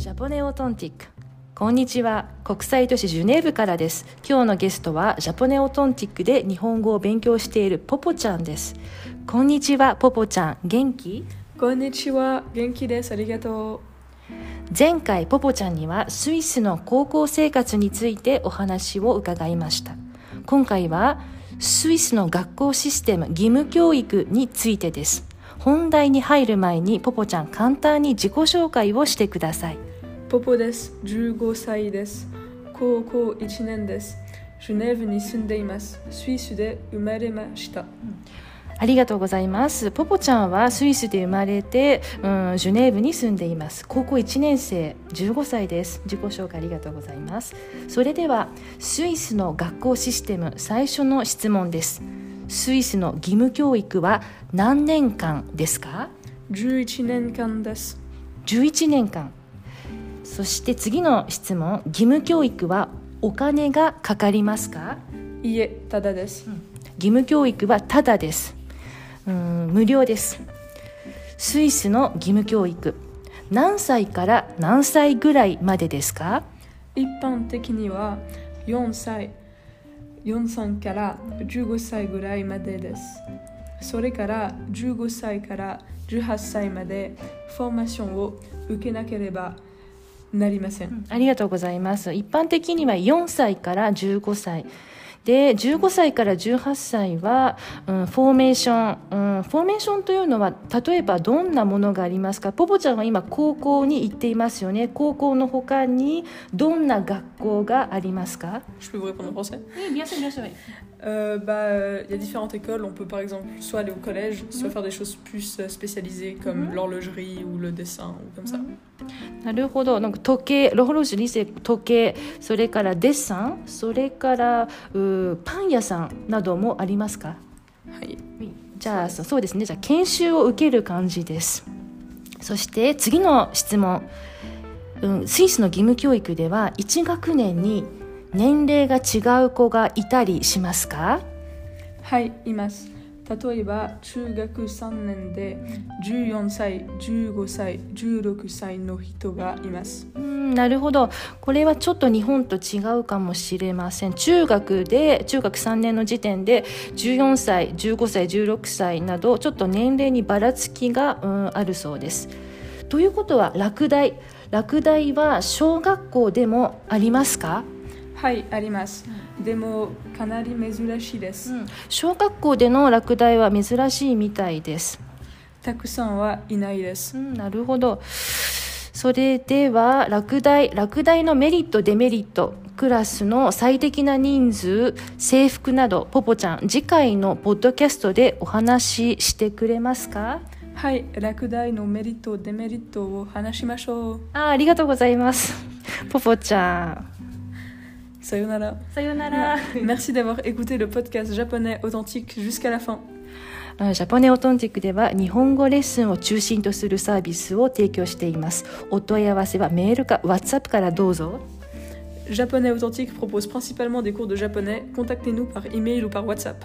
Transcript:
ジャポネオトンティックこんにちは。国際都市ジュネーブからです。今日のゲストはジャポネオトンティックで日本語を勉強しているポポちゃんです。こんにちはポポちゃん。元気？こんにちは。元気です。ありがとう。前回ポポちゃんにはスイスの高校生活についてお話を伺いました。今回はスイスの学校システム義務教育についてです。本題に入る前にポポちゃん簡単に自己紹介をしてくださいポポです15歳です高校1年ですジュネーブに住んでいますスイスで生まれました、ありがとうございますポポちゃんはスイスで生まれて、うん、ジュネーブに住んでいます高校1年生15歳です自己紹介ありがとうございますそれではスイスの学校システム最初の質問ですスイスの義務教育は何年間ですか11年間です11年間そして次の質問義務教育はお金がかかりますか？いえただです、義務教育はただです。うん無料です。スイスの義務教育何歳から何歳ぐらいまでですか？一般的には4歳4歳から15歳ぐらいまでです。それから15歳から18歳までフォーマーションを受けなければなりません、ありがとうございます。一般的には4歳から15歳。で15歳から18歳は、うん、フォーメーション、うん、フォーメーションというのは例えばどんなものがありますかポポちゃんは今高校に行っていますよね高校の他にどんな学校がありますか Je peux vous répondre en français bien sûr, bien sûr. Euh, bah, euh, il y a différentes écoles. On peut par exemple soit aller au collège, soit faire des choses plus euh, spécialisées comme l'horlogerie ou le dessin ou comme ça. なるほどなんか時計ロホロジリセ時計それからデッサンそれからうパン屋さんなどもありますか？はい。じゃあそそうですね。じゃあ研修を受ける感じです。そして次の質問、うん、スイスの義務教育では1学年に年齢が違う子がいたりしますか？はい、います。例えば中学3年で14歳、15歳、16歳の人がいます。うんなるほど。これはちょっと日本と違うかもしれません。中学で中学3年の時点で14歳15歳16歳などちょっと年齢にばらつきが、うん、あるそうです。ということは落第。落第は小学校でもありますか？はい、あります。でもかなり珍しいです。小学校での落第は珍しいみたいですたくさんはいないです。うん、なるほど。それでは落第落第のメリットデメリットクラスの最適な人数制服などポポちゃん次回のポッドキャストでお話ししてくれますか？はい、落第のメリット、デメリットを話しましょう。あありがとうございますポポちゃん さよなら。さよなら Merci d'avoir écouté le podcast japonais authentique jusqu'à la fin. あジャポネオトンティックでは日本語レッスンを中心とするサービスを提供していますお問い合わせはメールか WhatsApp からどうぞ Japonais authentique propose principalement des cours de japonais. Contactez-nous par email ou par WhatsApp.